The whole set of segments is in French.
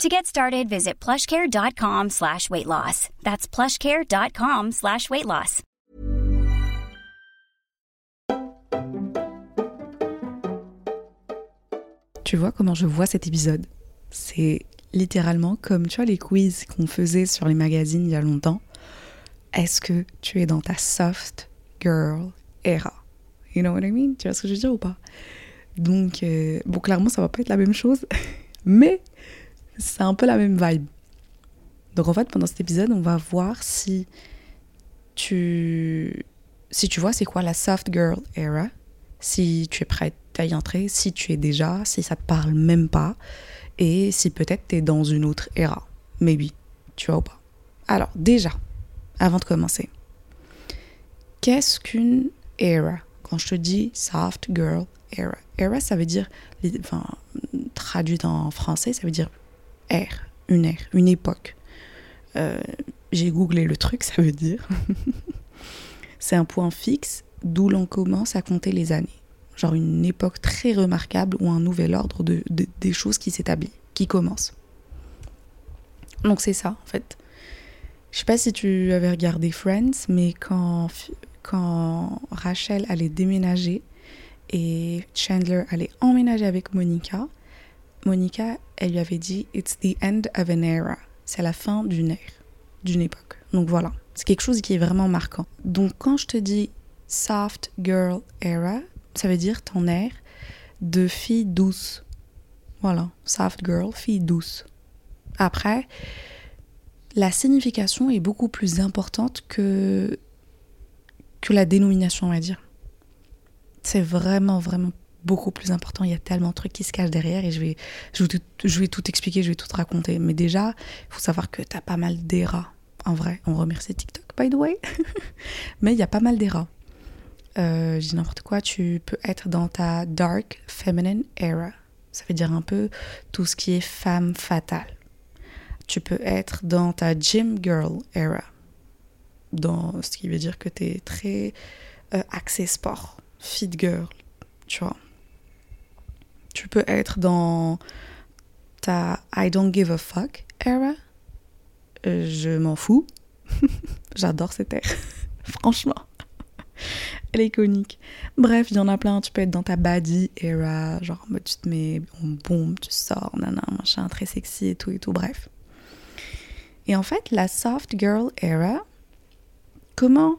To get started, visit plushcare.com slash weight loss. That's plushcare.com slash weight loss. Tu vois comment je vois cet épisode? C'est littéralement comme tu les quiz qu'on faisait sur les magazines il y a longtemps. Est-ce que tu es dans ta soft girl era? You know what I mean? Tu vois ce que je veux dire ou pas? Donc, euh, bon, clairement, ça va pas être la même chose, mais c'est un peu la même vibe. Donc, en fait, pendant cet épisode, on va voir si tu, si tu vois c'est quoi la soft girl era, si tu es prête à y entrer, si tu es déjà, si ça te parle même pas, et si peut-être tu es dans une autre era. Maybe, tu vois ou pas? Alors, déjà, avant de commencer, qu'est-ce qu'une era? Quand je te dis soft girl era, era ça veut dire, enfin, traduit en français, ça veut dire une ère, une époque. Euh, J'ai googlé le truc, ça veut dire. C'est un point fixe d'où l'on commence à compter les années. Genre une époque très remarquable ou un nouvel ordre de- des choses qui s'établit, qui commence. Donc c'est ça en fait. Je sais pas si tu avais regardé Friends, mais quand, quand Rachel allait déménager et Chandler allait emménager avec Monica, Monica, elle lui avait dit It's the end of an era. C'est la fin d'une ère, d'une époque. Donc voilà, c'est quelque chose qui est vraiment marquant. Donc quand je te dis soft girl era, ça veut dire ton ère de fille douce. Voilà, soft girl, fille douce. Après, la signification est beaucoup plus importante que, que la dénomination, on va dire. C'est vraiment, vraiment beaucoup plus important. Il y a tellement de trucs qui se cachent derrière et je vais, je vais, tout, expliquer, je vais tout te raconter. Mais déjà, il faut savoir que tu as pas mal d'eras. En vrai, on remercie TikTok, by the way. Mais il y a pas mal d'eras. Euh, je dis n'importe quoi, tu peux être dans ta dark feminine era. Ça veut dire un peu tout ce qui est femme fatale. Tu peux être dans ta gym girl era. Dans ce qui veut dire que tu es très euh, axé sport, fit girl, tu vois. Tu peux être dans ta I don't give a fuck era. Je m'en fous. J'adore cette ère. Franchement. Elle est iconique. Bref, il y en a plein. Tu peux être dans ta body era, genre tu te mets en bombe, tu sors, nana, machin, très sexy et tout et tout. Bref. Et en fait, la soft girl era, comment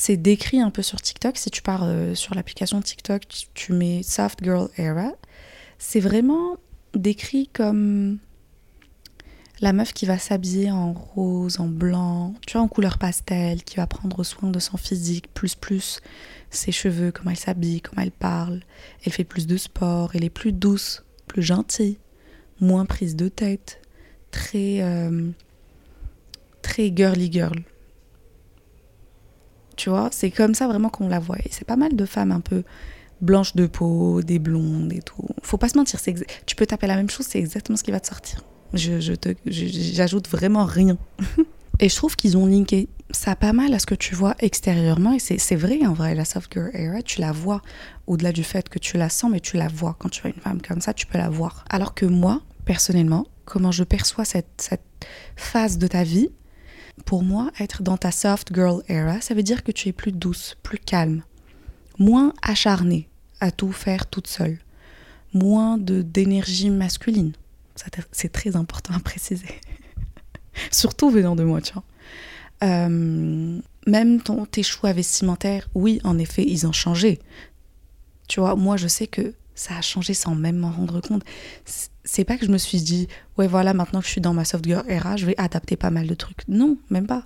c'est décrit un peu sur TikTok Si tu pars euh, sur l'application TikTok, tu, mets soft girl era, c'est vraiment décrit comme la meuf qui va s'habiller en rose, en blanc, tu vois, en couleur pastel, qui va prendre soin de son physique, plus plus ses cheveux, comment elle s'habille, comment elle parle. Elle fait plus de sport, elle est plus douce, plus gentille, moins prise de tête, très euh, très girly girl. Tu vois, c'est comme ça vraiment qu'on la voit. Et c'est pas mal de femmes un peu blanches de peau, des blondes et tout. Faut pas se mentir, tu peux taper la même chose, c'est exactement ce qui va te sortir. Je, je te, je- j'ajoute vraiment rien. et je trouve qu'ils ont linké ça pas mal à ce que tu vois extérieurement. Et c'est, c'est vrai en vrai, la soft girl era, tu la vois au-delà du fait que tu la sens, mais tu la vois. Quand tu vois une femme comme ça, tu peux la voir. Alors que moi, personnellement, comment je perçois cette, cette phase de ta vie, pour moi, être dans ta soft girl era, ça veut dire que tu es plus douce, plus calme, moins acharnée à tout faire toute seule, moins de d'énergie masculine. C'est très important à préciser. Surtout venant de moi, tu vois. Euh, même ton, tes choix vestimentaires, oui, en effet, ils ont changé. Tu vois, moi, je sais que ça a changé sans même m'en rendre compte. C'est- pas que je me suis dit, ouais, voilà, maintenant que je suis dans ma soft girl era, je vais adapter pas mal de trucs. Non, même pas.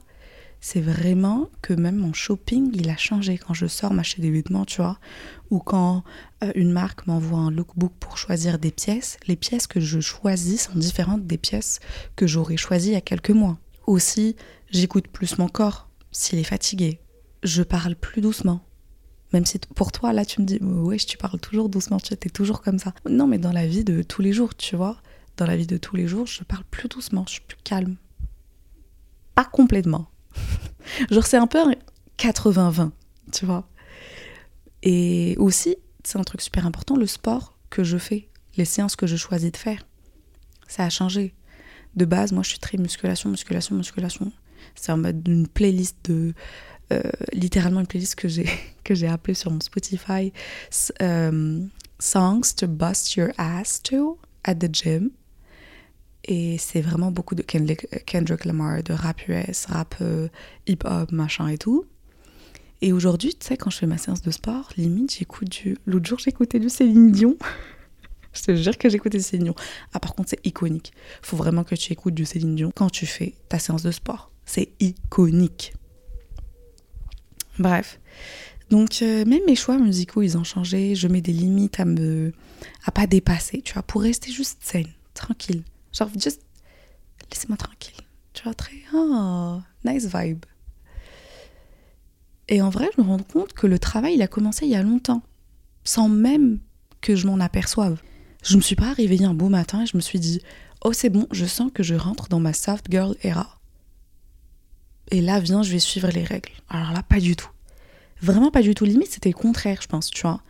C'est vraiment que même mon shopping, il a changé quand je sors m'acheter des vêtements, tu vois. Ou quand euh, une marque m'envoie un lookbook pour choisir des pièces, les pièces que je choisis sont différentes des pièces que j'aurais choisies il y a quelques mois. Aussi, j'écoute plus mon corps s'il est fatigué. je parle plus doucement. Même si pour toi, là, tu me dis, ouais, tu parles toujours doucement, tu es toujours comme ça. Non, mais dans la vie de tous les jours, tu vois, dans la vie de tous les jours, je parle plus doucement, je suis plus calme. Pas complètement. Genre, c'est un peu 80-20, tu vois. Et aussi, c'est un truc super important, le sport que je fais, les séances que je choisis de faire. Ça a changé. De base, moi, je suis très musculation, musculation, musculation. C'est en mode une playlist de euh, littéralement une playlist que j'ai que j'ai appelée sur mon Spotify euh, Songs to Bust Your Ass To at the Gym. Et c'est vraiment beaucoup de Kendrick Lamar, de rap US, rap euh, hip-hop, machin et tout. Et aujourd'hui, tu sais, quand je fais ma séance de sport, limite, j'écoute du. L'autre jour, j'écoutais du Céline Dion. je te jure que j'écoutais Céline Dion. Ah, par contre, c'est iconique. Faut vraiment que tu écoutes du Céline Dion quand tu fais ta séance de sport. C'est iconique. Bref. Donc, euh, même mes choix musicaux, ils ont changé. Je mets des limites à me. à pas dépasser, tu vois, pour rester juste saine, tranquille. Genre, juste. laissez-moi tranquille. Tu vois, très. Oh, nice vibe. Et en vrai, je me rends compte que le travail, il a commencé il y a longtemps, sans même que je m'en aperçoive. Je me suis pas réveillée un beau matin et je me suis dit, oh c'est bon, je sens que je rentre dans ma soft girl era et là, viens, je vais suivre les règles. Alors là, pas du tout. Vraiment pas du tout. Limite, c'était le contraire, je pense, tu vois.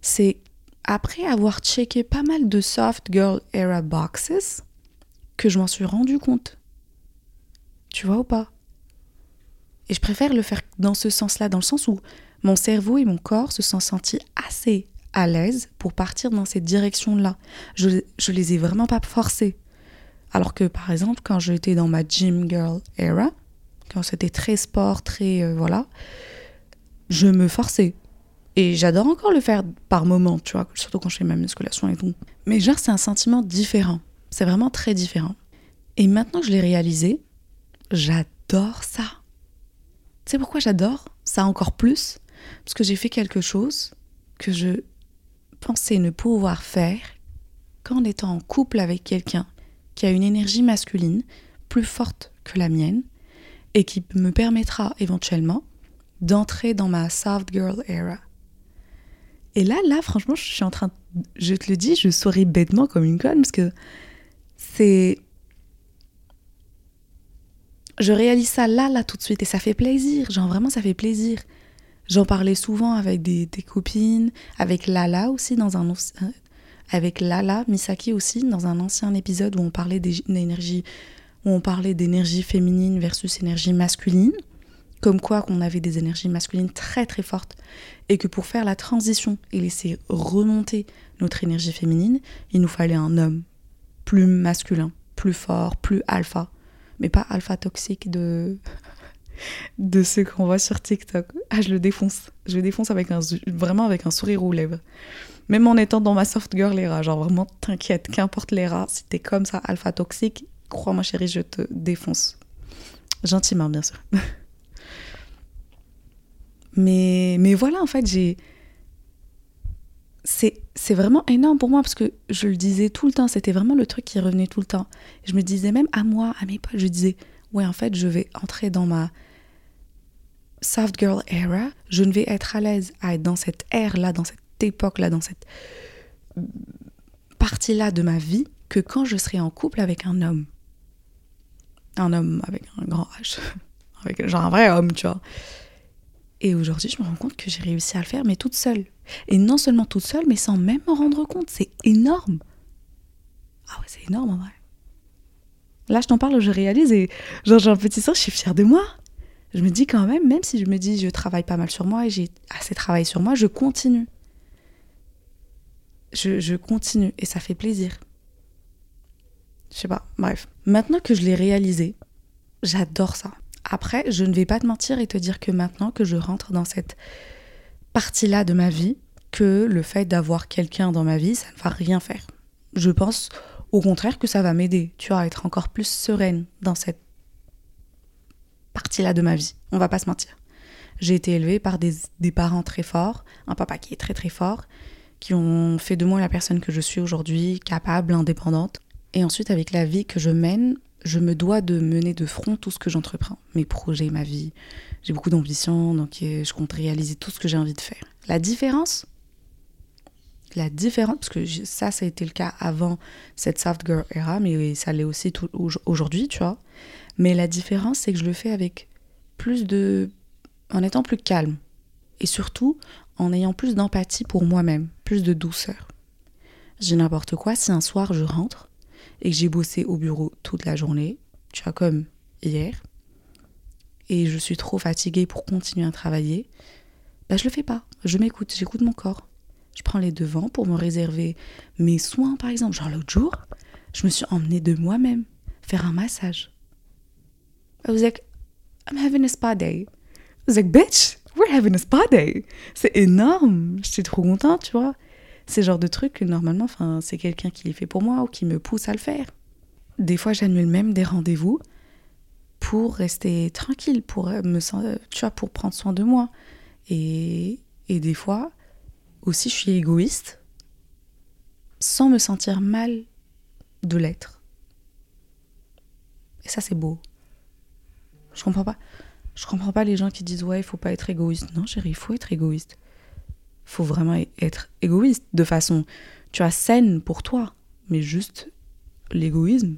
C'est après avoir checké pas mal de soft girl era boxes que je m'en suis rendu compte. Tu vois ou pas? Et je préfère le faire dans ce sens-là, dans le sens où mon cerveau et mon corps se sont sentis assez à l'aise pour partir dans cette direction-là. Je, je les ai vraiment pas forcés. Alors que par exemple, quand j'étais dans ma gym girl era, quand c'était très sport, très euh, voilà, je me forçais. Et j'adore encore le faire par moment, tu vois, surtout quand je fais ma musculation et tout. Mais genre, c'est un sentiment différent. C'est vraiment très différent. Et maintenant que je l'ai réalisé, j'adore ça. Tu sais pourquoi j'adore ça encore plus? Parce que j'ai fait quelque chose que je pensais ne pouvoir faire qu'en étant en couple avec quelqu'un qui a une énergie masculine plus forte que la mienne et qui me permettra éventuellement d'entrer dans ma soft girl era. Et là, là, franchement, je suis en train, je te le dis, je souris bêtement comme une conne parce que c'est, je réalise ça là, là, tout de suite et ça fait plaisir. Genre vraiment, ça fait plaisir. J'en parlais souvent avec des, des, copines, avec Lala aussi dans un avec Lala Misaki aussi dans un ancien épisode où on parlait d'énergie où on parlait d'énergie féminine versus énergie masculine, comme quoi qu'on avait des énergies masculines très très fortes, et que pour faire la transition et laisser remonter notre énergie féminine, il nous fallait un homme plus masculin, plus fort, plus alpha, mais pas alpha toxique de de ce qu'on voit sur TikTok. Ah, je le défonce. Je le défonce avec un, vraiment avec un sourire aux lèvres. Même en étant dans ma soft girl era, genre vraiment t'inquiète, qu'importe l'era, si t'es comme ça, alpha toxique, Crois-moi, chérie, je te défonce. Gentiment, bien sûr. mais, mais voilà, en fait, j'ai. C'est vraiment énorme pour moi parce que je le disais tout le temps, c'était vraiment le truc qui revenait tout le temps. Je me disais même à moi, à mes potes, je disais, ouais, en fait, je vais entrer dans ma soft girl era, je ne vais être à l'aise à être dans cette ère-là, dans cette époque-là, dans cette partie-là de ma vie, que quand je serai en couple avec un homme un homme avec un grand H, avec genre un vrai homme, tu vois. Et aujourd'hui, je me rends compte que j'ai réussi à le faire, mais toute seule. Et non seulement toute seule, mais sans même m'en rendre compte. C'est énorme. Ah ouais, c'est énorme en vrai. Là, je t'en parle, je réalise et genre j'ai un petit sens, je suis fière de moi. Je me dis quand même, même si je me dis je travaille pas mal sur moi et j'ai assez travaillé sur moi, je continue. Je, je continue et ça fait plaisir. Je sais pas, bref. Maintenant que je l'ai réalisé, j'adore ça. Après, je ne vais pas te mentir et te dire que maintenant que je rentre dans cette partie-là de ma vie, que le fait d'avoir quelqu'un dans ma vie, ça ne va rien faire. Je pense au contraire que ça va m'aider, tu vois, à être encore plus sereine dans cette partie-là de ma vie. On va pas se mentir. J'ai été élevée par des, des, parents très forts, un papa qui est très très fort, qui ont fait de moi la personne que je suis aujourd'hui, capable, indépendante. Et ensuite, avec la vie que je mène, je me dois de mener de front tout ce que j'entreprends, mes projets, ma vie. J'ai beaucoup d'ambition, donc je compte réaliser tout ce que j'ai envie de faire. La différence, la différence, parce que ça, ça a été le cas avant cette soft girl era, mais ça l'est aussi aujourd'hui, tu vois. Mais la différence, c'est que je le fais avec plus de. en étant plus calme. Et surtout, en ayant plus d'empathie pour moi-même, plus de douceur. J'ai n'importe quoi, si un soir je rentre et que j'ai bossé au bureau toute la journée, tu vois, comme hier, et je suis trop fatiguée pour continuer à travailler, bah je le fais pas. Je m'écoute, j'écoute mon corps. Je prends les devants pour me réserver mes soins, par exemple. Genre l'autre jour, je me suis emmenée de moi-même faire un massage. I was like, I'm having a spa day. I was like, bitch, we're having a spa day. C'est énorme. J'étais trop contente, tu vois. C'est le genre de truc que normalement, c'est quelqu'un qui les fait pour moi ou qui me pousse à le faire. Des fois, j'annule même des rendez-vous pour rester tranquille, pour me, tu vois, pour prendre soin de moi. Et, et des fois, aussi, je suis égoïste sans me sentir mal de l'être. Et ça, c'est beau. Je comprends pas. Je comprends pas les gens qui disent ouais, il faut pas être égoïste. Non, chérie, il faut être égoïste. Faut vraiment être égoïste de façon, tu as saine pour toi. Mais juste l'égoïsme,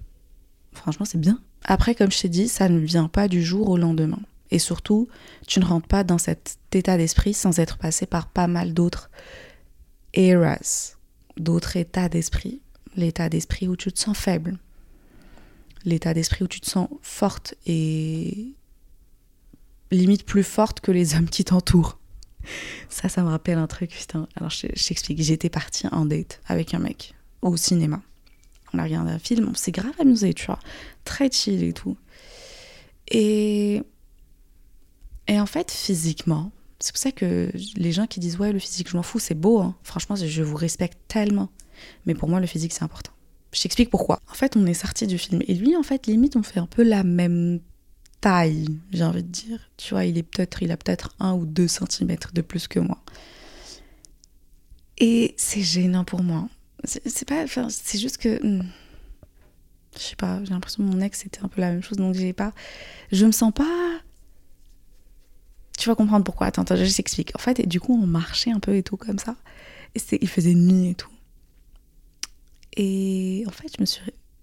franchement, c'est bien. Après, comme je t'ai dit, ça ne vient pas du jour au lendemain. Et surtout, tu ne rentres pas dans cet état d'esprit sans être passé par pas mal d'autres eras, d'autres états d'esprit. L'état d'esprit où tu te sens faible, l'état d'esprit où tu te sens forte et limite plus forte que les hommes qui t'entourent. Ça, ça me rappelle un truc, putain. Alors, je, t'explique. J'étais partie en date avec un mec au cinéma. On a regardé un film, on s'est grave amusé, tu vois. Très chill et tout. Et. Et en fait, physiquement, c'est pour ça que les gens qui disent ouais, le physique, je m'en fous, c'est beau. Hein. Franchement, je vous respecte tellement. Mais pour moi, le physique, c'est important. Je t'explique pourquoi. En fait, on est sorti du film. Et lui, en fait, limite, on fait un peu la même taille, j'ai envie de dire. Tu vois, il est peut-être, il a peut-être un ou deux centimètres de plus que moi. Et c'est gênant pour moi. C'est pas, c'est juste que, hmm, je sais pas, j'ai l'impression que mon ex c'était un peu la même chose, donc j'ai pas, je me sens pas. Tu vas comprendre pourquoi. Attends, attends, je t'explique. En fait, et du coup, on marchait un peu et tout comme ça. Et il faisait nuit et tout. Et en fait, je me suis.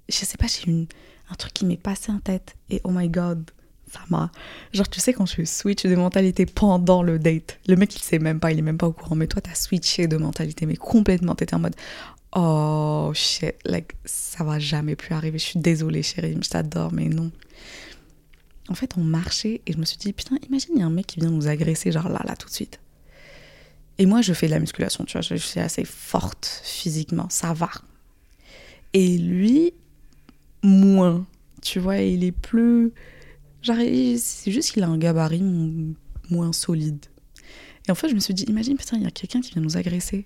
Je sais pas, j'ai eu un truc qui m'est passé en tête. Et oh my god, ça m'a. Genre, tu sais, quand je switch de mentalité pendant le date, le mec, il sait même pas, il est même pas au courant. Mais toi, t'as switché de mentalité, mais complètement. T'étais en mode Oh shit, like, ça va jamais plus arriver. Je suis désolée, chérie, je t'adore, mais non. En fait, on marchait et je me suis dit, putain, imagine, il y a un mec qui vient nous agresser, genre là, là, tout de suite. Et moi, je fais de la musculation, tu vois, je suis assez forte physiquement, ça va. Et lui, moins. Tu vois, il est plus. C'est juste qu'il a un gabarit moins solide. Et en fait, je me suis dit, imagine, putain, il y a quelqu'un qui vient nous agresser.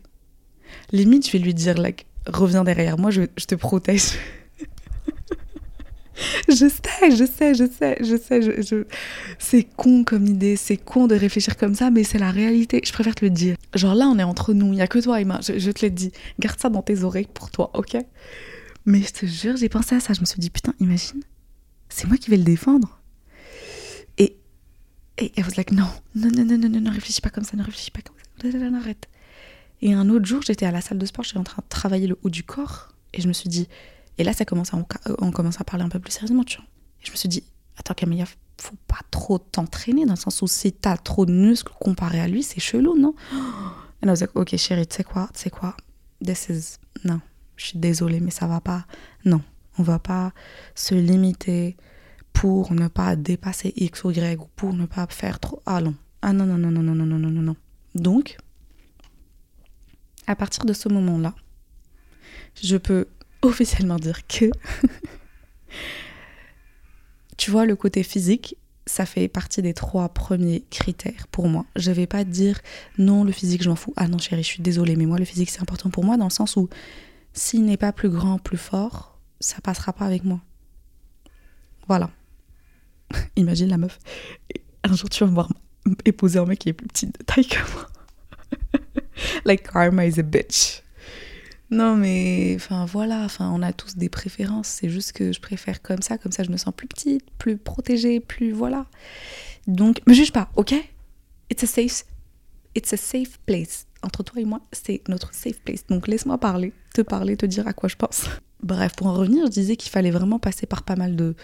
Limite, je vais lui dire, like, reviens derrière moi, je, je te protège. je sais, je sais, je sais, je sais. Je, C'est con comme idée, c'est con de réfléchir comme ça, mais c'est la réalité. Je préfère te le dire. Genre là, on est entre nous, il n'y a que toi, Emma. Je, je te l'ai dit. Garde ça dans tes oreilles pour toi, ok? Mais je te jure, j'ai pensé à ça. Je me suis dit, putain, imagine, c'est moi qui vais le défendre. Et, elle was like, non, non, non, non, non, ne réfléchis pas comme ça, ne réfléchis pas comme ça. Arrête. Et un autre jour, j'étais à la salle de sport, j'étais en train de travailler le haut du corps. Et je me suis dit, et là, ça commence à, on commence à parler un peu plus sérieusement, tu vois. Et je me suis dit, attends, Camilla, faut pas trop t'entraîner, dans le sens où si t'as trop de muscles comparé à lui, c'est chelou, non? Et là, je ok, chérie, tu sais quoi, tu sais quoi, this is. Non, je suis désolée, mais ça va pas. Non, on va pas se limiter pour ne pas dépasser X ou Y ou pour ne pas faire trop. Ah non, ah non, non, non, non, non, non, non, non, non. Donc, à partir de ce moment-là, je peux officiellement dire que, tu vois, le côté physique, ça fait partie des trois premiers critères pour moi. Je vais pas dire non, le physique, je m'en fous. Ah non, chérie, je suis désolée, mais moi, le physique, c'est important pour moi dans le sens où s'il n'est pas plus grand, plus fort, ça passera pas avec moi. Voilà. Imagine la meuf. Un jour, tu vas me voir épouser un mec qui est plus petit de taille que moi. like karma is a bitch. Non, mais enfin voilà, enfin on a tous des préférences. C'est juste que je préfère comme ça, comme ça je me sens plus petite, plus protégée, plus voilà. Donc, me juge pas, ok? It's a safe, it's a safe place. Entre toi et moi, c'est notre safe place. Donc laisse-moi parler, te parler, te dire à quoi je pense. Bref, pour en revenir, je disais qu'il fallait vraiment passer par pas mal de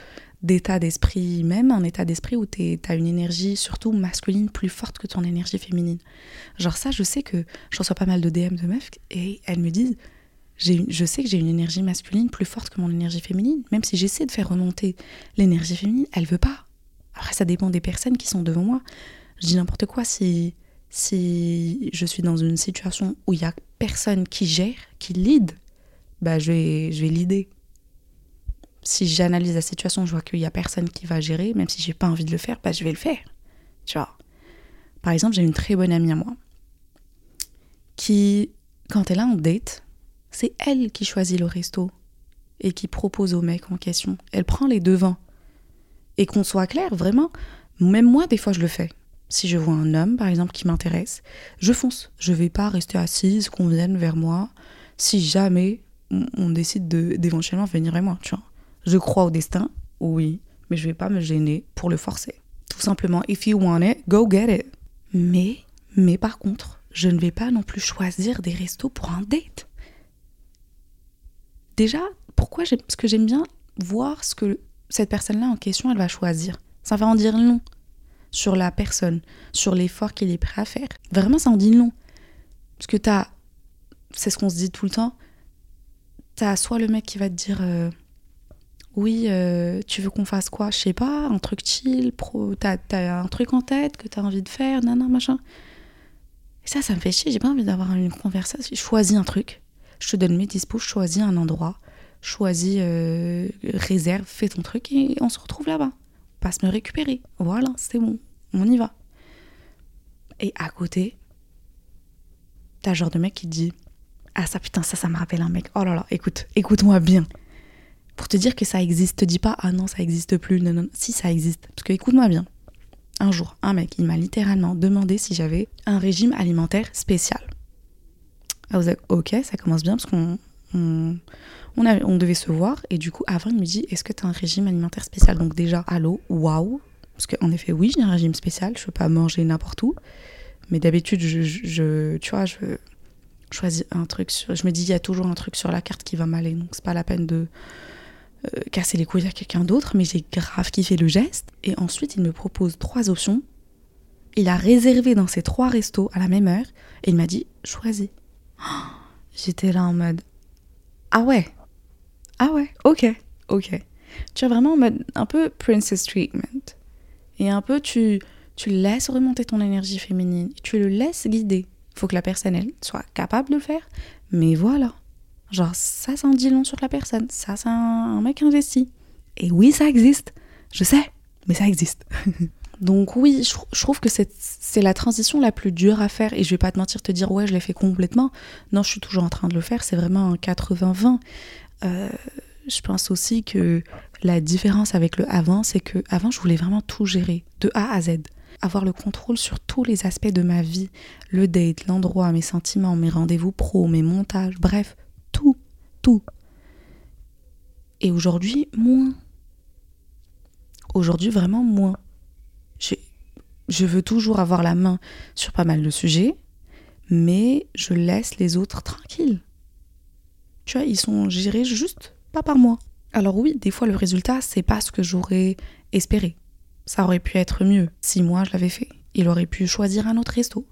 d'état d'esprit, même un état d'esprit où tu as une énergie surtout masculine plus forte que ton énergie féminine. Genre ça, je sais que je reçois pas mal de DM de meufs et elles me disent, je sais que j'ai une énergie masculine plus forte que mon énergie féminine, même si j'essaie de faire remonter l'énergie féminine, elle veut pas. Après, ça dépend des personnes qui sont devant moi. Je dis n'importe quoi si si je suis dans une situation où il y a personne qui gère, qui lead, bah je vais je vais. Si j'analyse la situation, je vois qu'il y a personne qui va gérer, même si j'ai pas envie de le faire, bah je vais le faire. Tu vois. Par exemple, j'ai une très bonne amie à moi qui quand elle a un date, c'est elle qui choisit le resto et qui propose au mec en question. Elle prend les devants. Et qu'on soit clair, vraiment, même moi, des fois, je le fais. Si je vois un homme, par exemple, qui m'intéresse, je fonce. Je vais pas rester assise, qu'on vienne vers moi. Si jamais on décide d'éventuellement venir vers moi, tu vois. Je crois au destin, oui, mais je vais pas me gêner pour le forcer. Tout simplement, if you want it, go get it. Mais, mais par contre, je ne vais pas non plus choisir des restos pour un date. Déjà, pourquoi Parce que j'aime bien voir ce que cette personne-là en question, elle va choisir. Ça va en dire long sur la personne, sur l'effort qu'il est prêt à faire. Vraiment, ça en dit long. Parce que t'as, c'est ce qu'on se dit tout le temps, t'as soit le mec qui va te dire euh, oui, euh, tu veux qu'on fasse quoi? Je sais pas, un truc chill, pro, t'as, as un truc en tête que t'as envie de faire, nan, machin. Et ça, ça me fait chier, j'ai pas envie d'avoir une conversation. Choisis un truc, je te donne mes dispos, choisis un endroit, choisis, euh, réserve, fais ton truc et on se retrouve là-bas passe me récupérer. Voilà, c'est bon, on y va. Et à côté, t'as genre de mec qui dit Ah, ça putain, ça, ça me rappelle un mec. Oh là là, écoute, écoute-moi bien. Pour te dire que ça existe, te dis pas Ah non, ça existe plus. Non, non, si ça existe. Parce que écoute-moi bien. Un jour, un mec, il m'a littéralement demandé si j'avais un régime alimentaire spécial. Ah, vous êtes ok, ça commence bien parce qu'on on, devait se voir et du coup, avant, il me dit Est-ce que tu as un régime alimentaire spécial? Donc, déjà, allô, waouh Parce qu'en effet, oui, j'ai un régime spécial, je peux pas manger n'importe où. Mais d'habitude, je, tu vois, je choisis un truc. Je me dis Il y a toujours un truc sur la carte qui va m'aller, donc c'est pas la peine de euh, casser les couilles à quelqu'un d'autre. Mais j'ai grave kiffé le geste. Et ensuite, il me propose trois options. Il a réservé dans ces trois restos à la même heure et il m'a dit Choisis. J'étais là en mode Ah ouais, ah ouais, ok, ok. Tu as vraiment un peu princess treatment. Et un peu, tu, tu laisses remonter ton énergie féminine. Tu le laisses guider. Faut que la personne, elle, soit capable de le faire. Mais voilà. Genre, ça, c'est un dit long sur la personne. Ça, c'est un, mec investi. Et oui, ça existe. Je sais, mais ça existe. Donc oui, je, je trouve que c'est la transition la plus dure à faire. Et je vais pas te mentir, te dire, ouais, je l'ai fait complètement. Non, je suis toujours en train de le faire. C'est vraiment un 80-20. Euh, je pense aussi que la différence avec le avant, c'est que avant, je voulais vraiment tout gérer, de A à Z. Avoir le contrôle sur tous les aspects de ma vie, le date, l'endroit, mes sentiments, mes rendez-vous pro, mes montages, bref, tout, tout. Et aujourd'hui, moins. Aujourd'hui, vraiment moins. Je veux toujours avoir la main sur pas mal de sujets, mais je laisse les autres tranquilles. Tu vois, ils sont gérés juste pas par moi. Alors oui, des fois le résultat, c'est pas ce que j'aurais espéré. Ça aurait pu être mieux si moi je l'avais fait. Il aurait pu choisir un autre resto.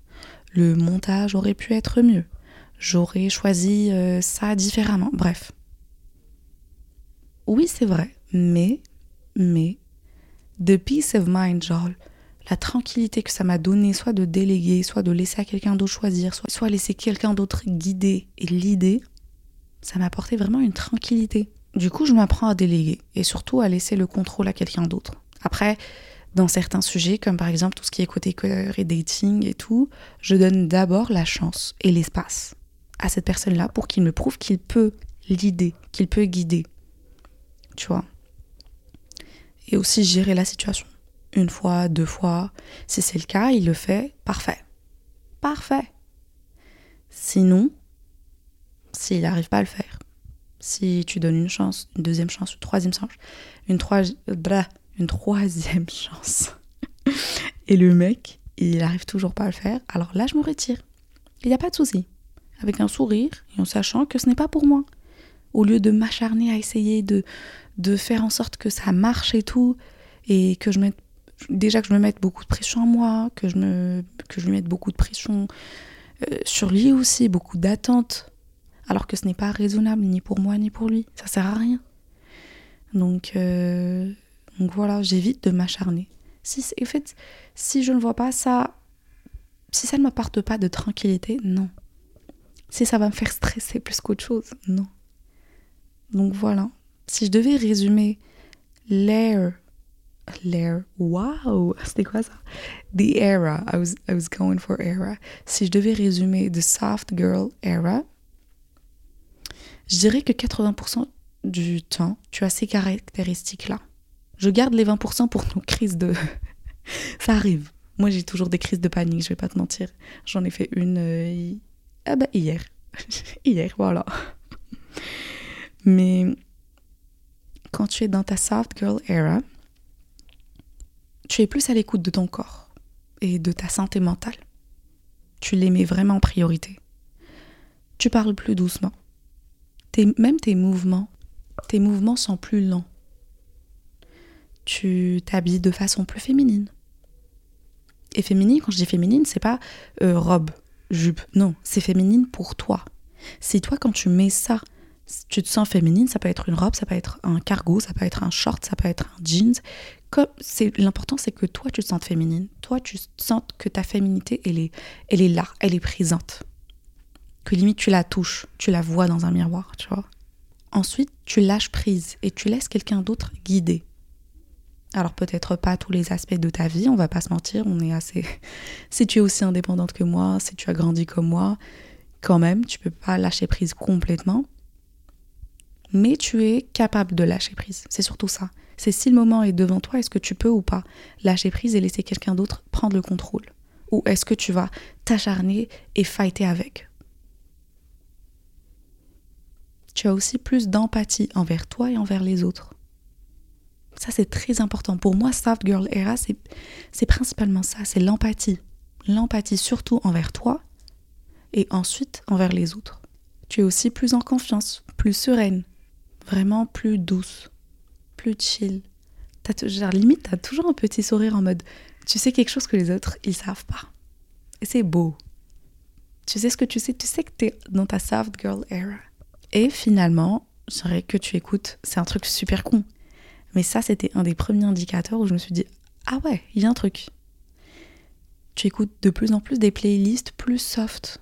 Le montage aurait pu être mieux. J'aurais choisi euh, ça différemment. Bref. Oui, c'est vrai. Mais, mais, the peace of mind, genre, la tranquillité que ça m'a donné, soit de déléguer, soit de laisser à quelqu'un d'autre choisir, soit, soit laisser quelqu'un d'autre guider et l'idée, ça m'a apporté vraiment une tranquillité. Du coup, je m'apprends à déléguer et surtout à laisser le contrôle à quelqu'un d'autre. Après, dans certains sujets, comme par exemple tout ce qui est côté cœur et dating et tout, je donne d'abord la chance et l'espace à cette personne-là pour qu'il me prouve qu'il peut l'idée, qu'il peut guider. Tu vois? Et aussi gérer la situation. Une fois, deux fois. Si c'est le cas, il le fait. Parfait. Parfait. Sinon, s'il n'arrive pas à le faire, si tu donnes une chance, une deuxième chance, une troisième chance, une, une troisième chance, et le mec, il n'arrive toujours pas à le faire, alors là, je me retire. Il n'y a pas de souci. Avec un sourire et en sachant que ce n'est pas pour moi. Au lieu de m'acharner à essayer de, de faire en sorte que ça marche et tout, et que je mette déjà que je me mette beaucoup de pression en moi, que je, me, que je lui mette beaucoup de pression euh, sur lui aussi, beaucoup d'attentes, alors que ce n'est pas raisonnable ni pour moi ni pour lui. Ça sert à rien. Donc, euh, donc voilà, j'évite de m'acharner. Si, en fait, si je ne vois pas ça, si ça ne m'apporte pas de tranquillité, non. Si ça va me faire stresser plus qu'autre chose, non. Donc voilà. Si je devais résumer l'air l'air. Wow, c'était quoi ça? The era. I was, I was going for era. Si je devais résumer the soft girl era, je dirais que 80% du temps, tu as ces caractéristiques-là. Je garde les 20% pour nos crises de. ça arrive. Moi, j'ai toujours des crises de panique, je vais pas te mentir. J'en ai fait une euh, ah bah, hier. hier, voilà. Mais quand tu es dans ta soft girl era, tu es plus à l'écoute de ton corps et de ta santé mentale. Tu les mets vraiment en priorité. Tu parles plus doucement. même tes mouvements, tes mouvements sont plus lents. Tu t'habilles de façon plus féminine. Et féminine, quand je dis féminine, c'est pas euh, robe, jupe. Non, c'est féminine pour toi. Si toi, quand tu mets ça, tu te sens féminine, ça peut être une robe, ça peut être un cargo, ça peut être un short, ça peut être un jeans. L'important, c'est que toi, tu te sens féminine. Toi, tu sens que ta féminité, elle est, elle est là, elle est présente. Que limite, tu la touches, tu la vois dans un miroir, tu vois. Ensuite, tu lâches prise et tu laisses quelqu'un d'autre guider. Alors peut-être pas tous les aspects de ta vie, on va pas se mentir, on est assez... si tu es aussi indépendante que moi, si tu as grandi comme moi, quand même, tu peux pas lâcher prise complètement mais tu es capable de lâcher prise. C'est surtout ça. C'est si le moment est devant toi, est-ce que tu peux ou pas lâcher prise et laisser quelqu'un d'autre prendre le contrôle? Ou est-ce que tu vas t'acharner et fighter avec? Tu as aussi plus d'empathie envers toi et envers les autres. Ça, c'est très important. Pour moi, Soft Girl Era, c'est principalement ça, c'est l'empathie. L'empathie surtout envers toi et ensuite envers les autres. Tu es aussi plus en confiance, plus sereine, vraiment plus douce, plus chill. As, genre, limite, t'as toujours un petit sourire en mode tu sais quelque chose que les autres, ils savent pas. Et c'est beau. Tu sais ce que tu sais, tu sais que t'es dans ta soft girl era. Et finalement, je dirais que tu écoutes, c'est un truc super con. Mais ça, c'était un des premiers indicateurs où je me suis dit ah ouais, il y a un truc. Tu écoutes de plus en plus des playlists plus soft,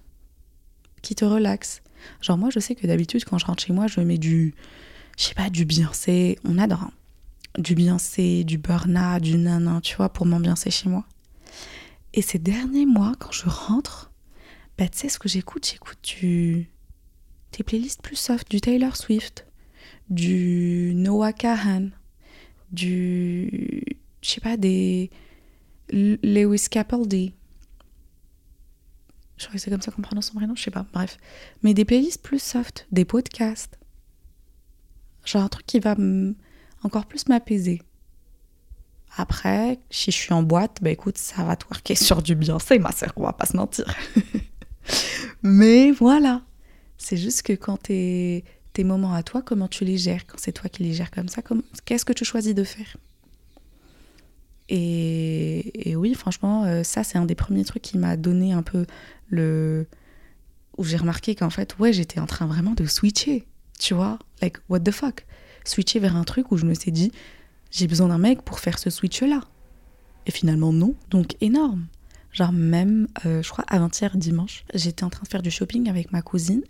qui te relaxent. Genre moi, je sais que d'habitude, quand je rentre chez moi, je mets du je sais pas, du Beyoncé, on adore. Hein. Du Beyoncé, du Burna, du Nanan, tu vois, pour m'ambiancer chez moi. Et ces derniers mois, quand je rentre, bah, tu sais ce que j'écoute? J'écoute du... des playlists plus soft, du Taylor Swift, du Noah Kahan, du... je sais pas, des... Lewis Capaldi. Je crois que c'est comme ça qu'on prononce son prénom, je sais pas, bref. Mais des playlists plus soft, des podcasts, Genre un truc qui va encore plus m'apaiser. Après, si je suis en boîte, bah écoute, ça va twerker sur du c'est ma sœur, on va pas se mentir. Mais voilà. C'est juste que quand tes, tes moments à toi, comment tu les gères Quand c'est toi qui les gères comme ça, qu'est-ce que tu choisis de faire? Et, et, oui, franchement, euh, ça, c'est un des premiers trucs qui m'a donné un peu le. où j'ai remarqué qu'en fait, ouais, j'étais en train vraiment de switcher. Tu vois, like, what the fuck? Switcher vers un truc où je me suis dit, j'ai besoin d'un mec pour faire ce switch-là. Et finalement, non. Donc, énorme. Genre, même, euh, je crois, avant-hier, dimanche, j'étais en train de faire du shopping avec ma cousine.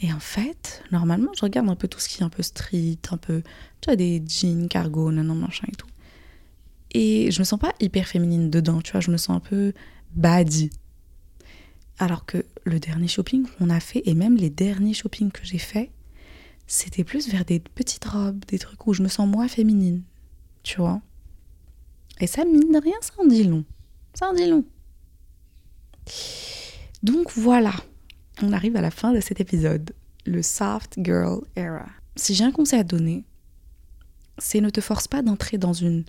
Et en fait, normalement, je regarde un peu tout ce qui est un peu street, un peu, tu vois, des jeans, cargo, non, machin et tout. Et je me sens pas hyper féminine dedans, tu vois, je me sens un peu baddie. Alors que le dernier shopping qu'on a fait, et même les derniers shoppings que j'ai fait, c'était plus vers des petites robes, des trucs où je me sens moins féminine, tu vois. Et ça, mine de rien, ça en dit long. Ça en dit long. Donc voilà, on arrive à la fin de cet épisode. le soft girl era. Si j'ai un conseil à donner, c'est ne te force pas d'entrer dans une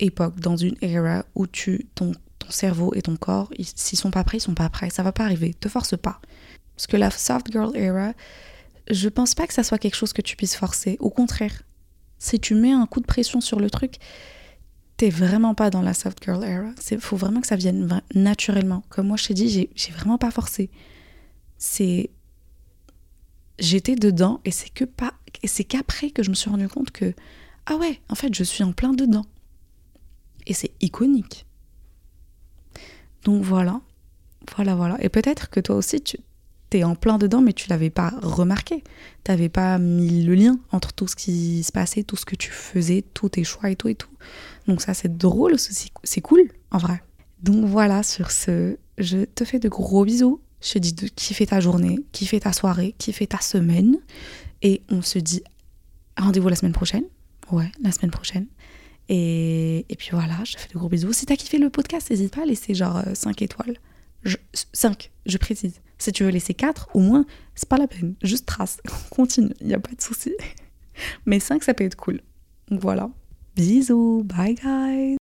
époque, dans une era où tu, ton, ton cerveau et ton corps, s'ils sont pas prêts, ils sont pas prêts. Ça va pas arriver. Te force pas. Parce que la soft girl era, je pense pas que ça soit quelque chose que tu puisses forcer. Au contraire, si tu mets un coup de pression sur le truc, t'es vraiment pas dans la soft girl era. Il faut vraiment que ça vienne naturellement. Comme moi, je t'ai dit, j'ai vraiment pas forcé. C'est. J'étais dedans et c'est que pas. Et c'est qu'après que je me suis rendu compte que. Ah ouais, en fait, je suis en plein dedans. Et c'est iconique. Donc voilà. Voilà, voilà. Et peut-être que toi aussi, tu t'es en plein dedans, mais tu l'avais pas remarqué. T'avais pas mis le lien entre tout ce qui se passait, tout ce que tu faisais, tous tes choix et tout et tout. Donc ça, c'est drôle, c'est cool, en vrai. Donc voilà, sur ce, je te fais de gros bisous. Je te dis de kiffer ta journée, kiffer ta soirée, kiffer ta semaine. Et on se dit rendez-vous la semaine prochaine. Ouais, la semaine prochaine. Et, et puis voilà, je fais de gros bisous. Si t'as kiffé le podcast, n'hésite pas à laisser genre 5 euh, étoiles. 5, je précise. Si tu veux laisser 4, au moins, c'est pas la peine. Juste trace. Continue, il n'y a pas de souci. Mais 5, ça peut être cool. Donc voilà. Bisous. Bye guys.